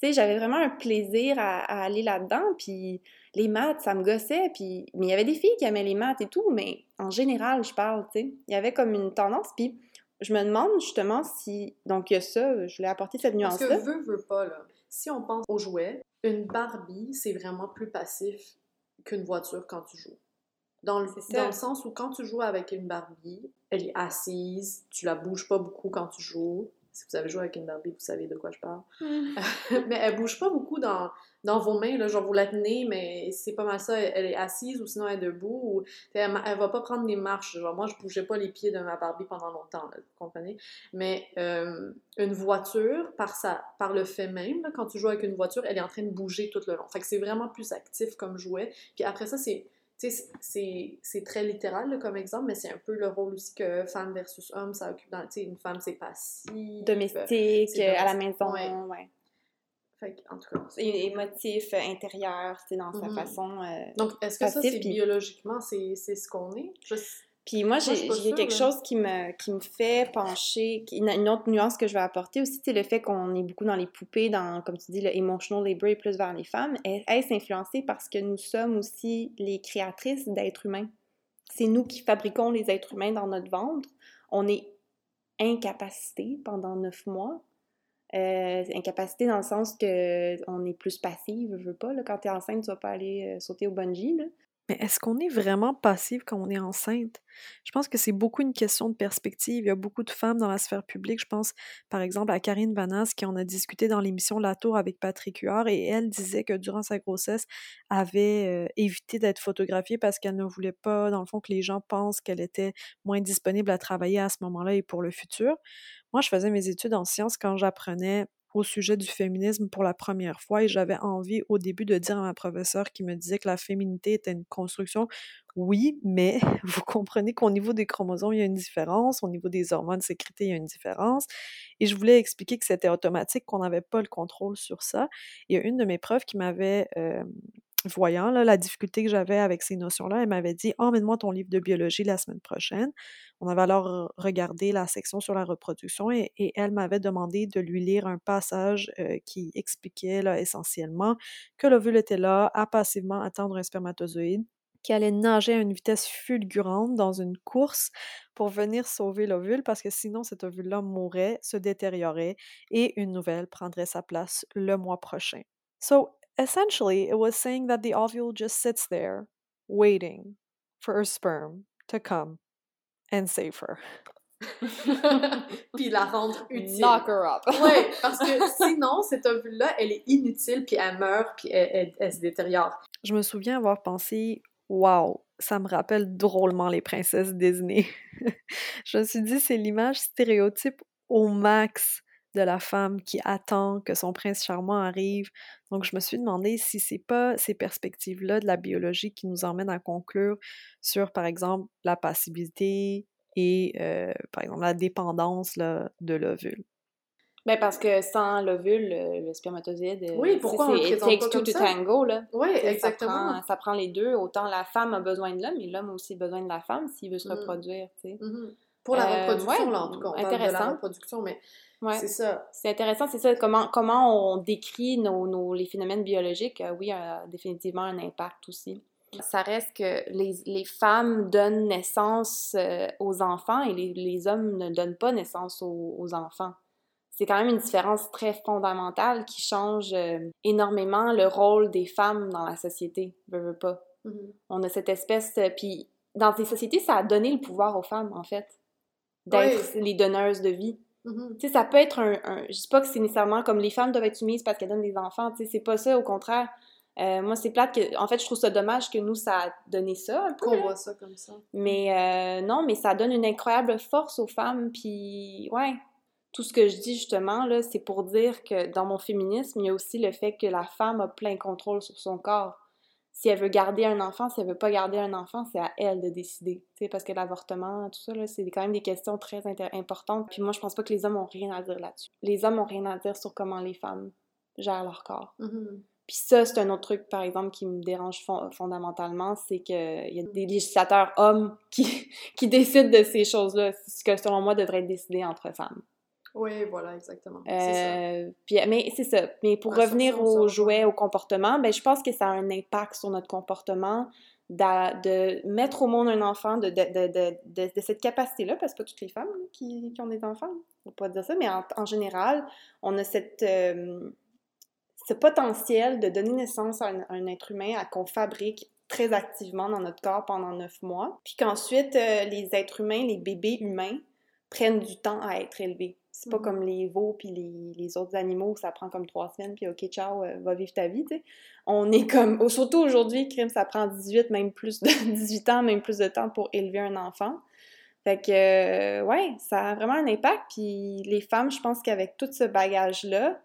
Tu sais, j'avais vraiment un plaisir à, aller là-dedans, puis les maths, ça me gossait, puis... Mais il y avait des filles qui aimaient les maths et tout, mais en général, je parle, tu sais. Il y avait comme une tendance, puis je me demande justement si... Donc, il y a ça, je voulais apporter cette nuance-là. Parce que veut, veut pas, là. Si on pense aux jouets, une Barbie, c'est vraiment plus passif qu'une voiture quand tu joues. Dans le, dans le sens où quand tu joues avec une Barbie, elle est assise, tu la bouges pas beaucoup quand tu joues, si vous avez joué avec une Barbie, vous savez de quoi je parle. Mm. mais elle bouge pas beaucoup dans, dans vos mains, là, genre vous la tenez, mais c'est pas mal ça. Elle, est assise ou sinon elle est debout. Ou, elle, va pas prendre des marches. Genre moi, je bougeais pas les pieds de ma Barbie pendant longtemps, vous comprenez? Mais euh, une voiture, par, sa, par le fait même, quand tu joues avec une voiture, elle est en train de bouger tout le long. Fait que c'est vraiment plus actif comme jouet. Puis après ça, c'est c'est très littéral comme exemple, mais c'est un peu le rôle aussi que femme versus homme, ça occupe dans. Une femme, c'est passif. Domestique, à la maison, ouais. Fait en tout cas. Émotif, intérieur, c'est dans sa mm-hmm. façon. Euh, Donc, est-ce que ça, c'est biologiquement, c'est ce qu'on est? Puis moi, j'ai quelque chose qui me, qui me fait pencher, une, autre nuance que je vais apporter aussi, c'est le fait qu'on est beaucoup dans les poupées, dans, comme tu dis, le emotional labor et plus vers les femmes. Est-ce influencé parce que nous sommes aussi les créatrices d'êtres humains? C'est nous qui fabriquons les êtres humains dans notre ventre. On est incapacité pendant neuf mois. Euh, incapacité dans le sens que on est plus passive, je veux pas. Là, quand tu es enceinte, tu vas pas aller euh, sauter au bungee. Là. Mais est-ce qu'on est vraiment passif quand on est enceinte? Je pense que c'est beaucoup une question de perspective. Il y a beaucoup de femmes dans la sphère publique. Je pense, par exemple, à Karine Vanas, qui en a discuté dans l'émission La Tour avec Patrick Huard, et elle disait que durant sa grossesse, avait euh, évité d'être photographiée parce qu'elle ne voulait pas, dans le fond, que les gens pensent qu'elle était moins disponible à travailler à ce moment-là et pour le futur. Moi, je faisais mes études en sciences quand j'apprenais au sujet du féminisme pour la première fois et j'avais envie au début de dire à ma professeure qui me disait que la féminité était une construction. Oui, mais vous comprenez qu'au niveau des chromosomes, il y a une différence, au niveau des hormones sécrétées, il y a une différence. Et je voulais expliquer que c'était automatique, qu'on n'avait pas le contrôle sur ça. Il y a une de mes profs qui m'avait voyant la difficulté que j'avais avec ces notions-là, elle m'avait dit Emmène-moi ton livre de biologie la semaine prochaine. On avait alors regardé la section sur la reproduction et, elle m'avait demandé de lui lire un passage euh, qui expliquait essentiellement que l'ovule était là à passivement attendre un spermatozoïde qui allait nager à une vitesse fulgurante dans une course pour venir sauver l'ovule parce que sinon cet ovule-là mourrait, se détériorait et une nouvelle prendrait sa place le mois prochain. So essentially, it was saying that the ovule just sits there, waiting for a sperm to come and save her. puis la rendre utile. Knock her up. oui, parce que sinon, cette ovule-là, elle est inutile, puis elle meurt, puis elle, elle, se détériore. Je me souviens avoir pensé Wow, ça me rappelle drôlement les princesses Disney. je me suis dit, c'est l'image stéréotype au max de la femme qui attend que son prince charmant arrive. Donc, je me suis demandé si c'est pas ces perspectives-là de la biologie qui nous emmènent à conclure sur, par exemple, la passivité et, euh, par exemple, la dépendance là, de l'ovule. Ben parce que sans l'ovule, le spermatozoïde, euh, oui, pourquoi on le takes two to tango, là. Oui, exactement. Ça prend, les deux. Autant la femme a besoin de l'homme, et l'homme a aussi besoin de la femme s'il veut se mm. reproduire, tu sais. Mm-hmm. Pour la euh, reproduction, là, en tout cas. On intéressant. de la reproduction, mais c'est ça. C'est intéressant, c'est ça. Comment, comment on décrit nos, nos, les phénomènes biologiques, euh, oui, a définitivement un impact aussi. Ça reste que les, les femmes donnent naissance aux enfants et les, les, hommes ne donnent pas naissance aux, aux enfants c'est quand même une différence très fondamentale qui change euh, énormément le rôle des femmes dans la société, veux, veux pas. Mm-hmm. On a cette espèce... Euh, puis dans ces sociétés, ça a donné le pouvoir aux femmes, en fait, d'être les donneuses de vie. Mm-hmm. Tu sais, ça peut être un, Je dis pas que c'est nécessairement comme les femmes doivent être soumises parce qu'elles donnent des enfants, tu sais, c'est pas ça, au contraire. Euh, moi, c'est plate que... En fait, je trouve ça dommage que nous, ça a donné ça, un peu. Qu'on voit ça comme ça. Mais non, mais ça donne une incroyable force aux femmes, puis... Ouais, tout ce que je dis justement, là, c'est pour dire que dans mon féminisme, il y a aussi le fait que la femme a plein contrôle sur son corps. Si elle veut garder un enfant, si elle veut pas garder un enfant, c'est à elle de décider. Parce que l'avortement, tout ça, c'est quand même des questions très importantes. Puis moi, je pense pas que les hommes ont rien à dire là-dessus. Les hommes ont rien à dire sur comment les femmes gèrent leur corps. Mm-hmm. Puis ça, c'est un autre truc, par exemple, qui me dérange fondamentalement, c'est qu'il y a des législateurs hommes qui, qui décident de ces choses-là, ce que selon moi devrait être décidé entre femmes. Oui, voilà, exactement. Euh, puis, mais c'est ça. Mais pour revenir aux jouets, au comportement, ben, je pense que ça a un impact sur notre comportement de, mettre au monde un enfant, de, de, cette capacité-là, parce que pas toutes les femmes qui, qui, ont des enfants, on pas dire ça, mais en, général, on a cette, euh, ce potentiel de donner naissance à un, être humain à qu'on fabrique très activement dans notre corps pendant neuf mois, puis qu'ensuite, euh, les êtres humains, les bébés humains, prennent du temps à être élevés. C'est pas mm-hmm. comme les veaux puis les, les, autres animaux, ça prend comme trois semaines, puis OK, ciao, euh, va vivre ta vie, tu sais. On est comme, surtout aujourd'hui, crime, ça prend 18, même plus de 18 ans, même plus de temps pour élever un enfant. Fait que, euh, ouais, ça a vraiment un impact. Puis les femmes, je pense qu'avec tout ce bagage-là,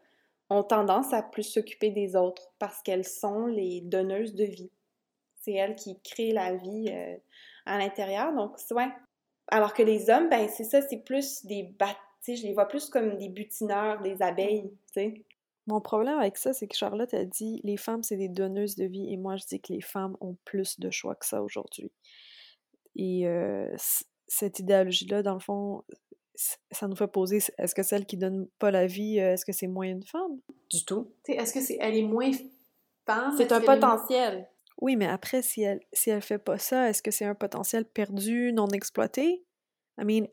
ont tendance à plus s'occuper des autres parce qu'elles sont les donneuses de vie. C'est elles qui créent la vie euh, à l'intérieur. Donc, ouais. Alors que les hommes, ben, c'est ça, c'est plus des bateaux je les vois plus comme des butineurs, des abeilles, tu sais. Mon problème avec ça, c'est que Charlotte a dit les femmes, c'est des donneuses de vie, et moi, je dis que les femmes ont plus de choix que ça aujourd'hui. Et euh, cette idéologie-là, dans le fond, ça nous fait poser est-ce que celle qui donne pas la vie, euh, est-ce que c'est moins une femme? Du tout. Est-ce que c'est elle est moins femme? C'est un potentiel. Oui, mais après, si elle si elle fait pas ça, est-ce que c'est un potentiel perdu, non exploité? I mean,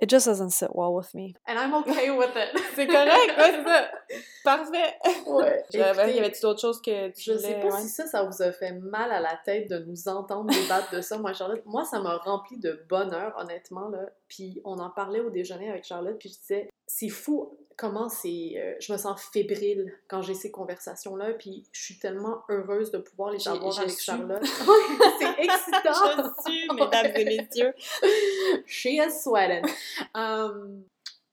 It just doesn't sit well with me. And I'm okay with it. c'est correct, ouais, c'est ça. Parfait. Ouais. il y avait d'autres choses que tu Je sais pas si ça, ça vous a fait mal à la tête de nous entendre débattre de ça, moi, Charlotte. Moi, ça m'a rempli de bonheur, honnêtement, là. Puis on en parlait au déjeuner avec Charlotte, puis je disais, c'est fou comment c'est. Euh, je me sens fébrile quand j'ai ces conversations-là, puis je suis tellement heureuse de pouvoir les avoir avec Charlotte. c'est excitant! je suis, mesdames et messieurs. She is sweating. Um,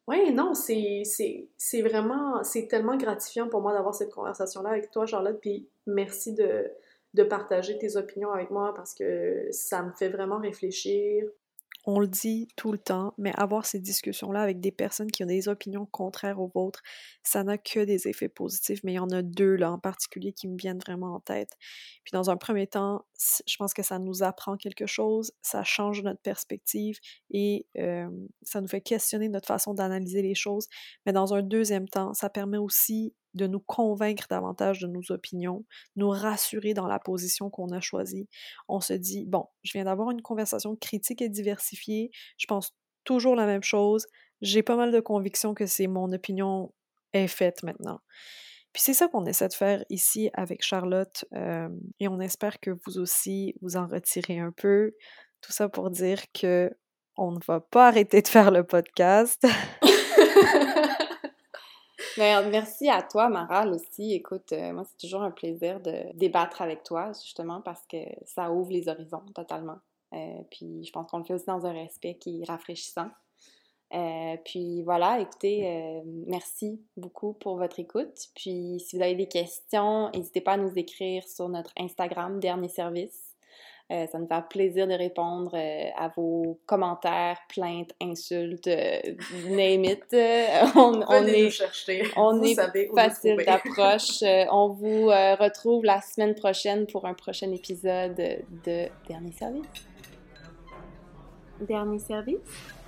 oui, non, c'est vraiment, c'est tellement gratifiant pour moi d'avoir cette conversation-là avec toi, Charlotte, puis merci de, de partager tes opinions avec moi parce que ça me fait vraiment réfléchir. On le dit tout le temps, mais avoir ces discussions-là avec des personnes qui ont des opinions contraires aux vôtres, ça n'a que des effets positifs, mais il y en a deux là en particulier qui me viennent vraiment en tête. Puis dans un premier temps, je pense que ça nous apprend quelque chose, ça change notre perspective et ça nous fait questionner notre façon d'analyser les choses. Mais dans un deuxième temps, ça permet aussi de nous convaincre davantage de nos opinions, nous rassurer dans la position qu'on a choisie. On se dit, bon, je viens d'avoir une conversation critique et diversifiée, je pense toujours la même chose, j'ai pas mal de conviction que c'est mon opinion est faite maintenant. Puis c'est ça qu'on essaie de faire ici avec Charlotte euh, et on espère que vous aussi vous en retirez un peu. Tout ça pour dire que on ne va pas arrêter de faire le podcast. merci à toi, Maral, aussi. Écoute, euh, moi, c'est toujours un plaisir de débattre avec toi, justement, parce que ça ouvre les horizons totalement. Euh, puis je pense qu'on le fait aussi dans un respect qui est rafraîchissant. Euh, puis voilà, écoutez, merci beaucoup pour votre écoute. Puis si vous avez des questions, n'hésitez pas à nous écrire sur notre Instagram, Dernier Service. Euh, ça nous fait plaisir de répondre euh, à vos commentaires, plaintes, insultes, euh, name it. on, on est, chercher. On est facile d'approche. on vous retrouve la semaine prochaine pour un prochain épisode de Dernier service. Dernier service?